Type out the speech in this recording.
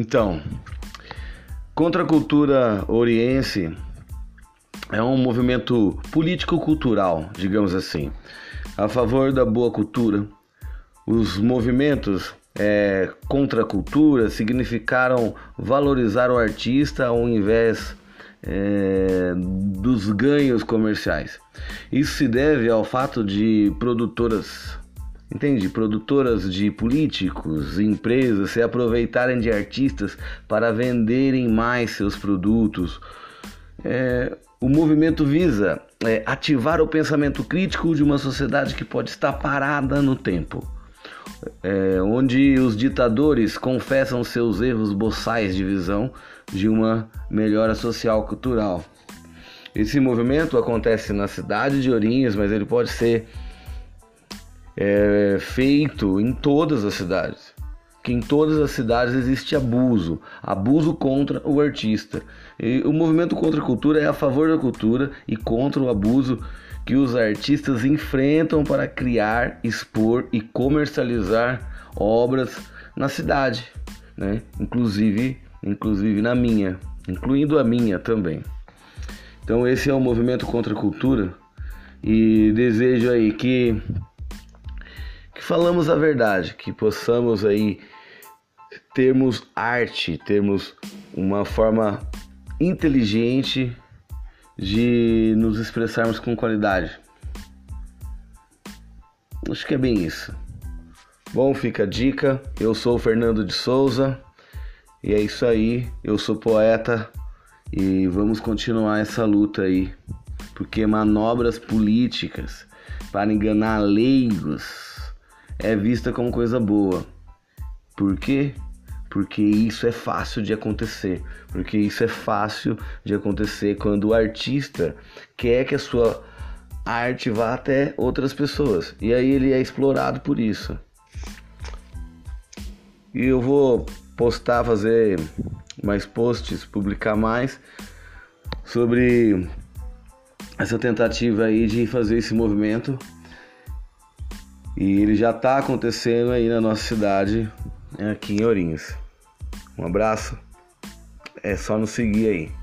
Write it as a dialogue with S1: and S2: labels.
S1: Então, contra a cultura oriense é um movimento político-cultural, digamos assim, a favor da boa cultura. Os movimentos é, contra a cultura significaram valorizar o artista ao invés é, dos ganhos comerciais. Isso se deve ao fato de produtoras, entende? Produtoras de políticos, empresas se aproveitarem de artistas para venderem mais seus produtos. É, o movimento visa é, ativar o pensamento crítico de uma sociedade que pode estar parada no tempo é, onde os ditadores confessam seus erros boçais de visão de uma melhora social cultural. Esse movimento acontece na cidade de Ourinhos, mas ele pode ser é, feito em todas as cidades. Que em todas as cidades existe abuso, abuso contra o artista. E o movimento contra a cultura é a favor da cultura e contra o abuso que os artistas enfrentam para criar, expor e comercializar obras na cidade, né? Inclusive, inclusive na minha, incluindo a minha também. Então esse é o movimento contra a cultura e desejo aí que que falamos a verdade, que possamos aí termos arte, termos uma forma inteligente de nos expressarmos com qualidade. Acho que é bem isso. Bom, fica a dica. Eu sou o Fernando de Souza e é isso aí. Eu sou poeta e vamos continuar essa luta aí, porque manobras políticas para enganar leigos é vista como coisa boa. Por quê? porque isso é fácil de acontecer, porque isso é fácil de acontecer quando o artista quer que a sua arte vá até outras pessoas e aí ele é explorado por isso. E eu vou postar, fazer mais posts, publicar mais sobre essa tentativa aí de fazer esse movimento. E ele já está acontecendo aí na nossa cidade, aqui em Ourinhos. Um abraço. É só nos seguir aí.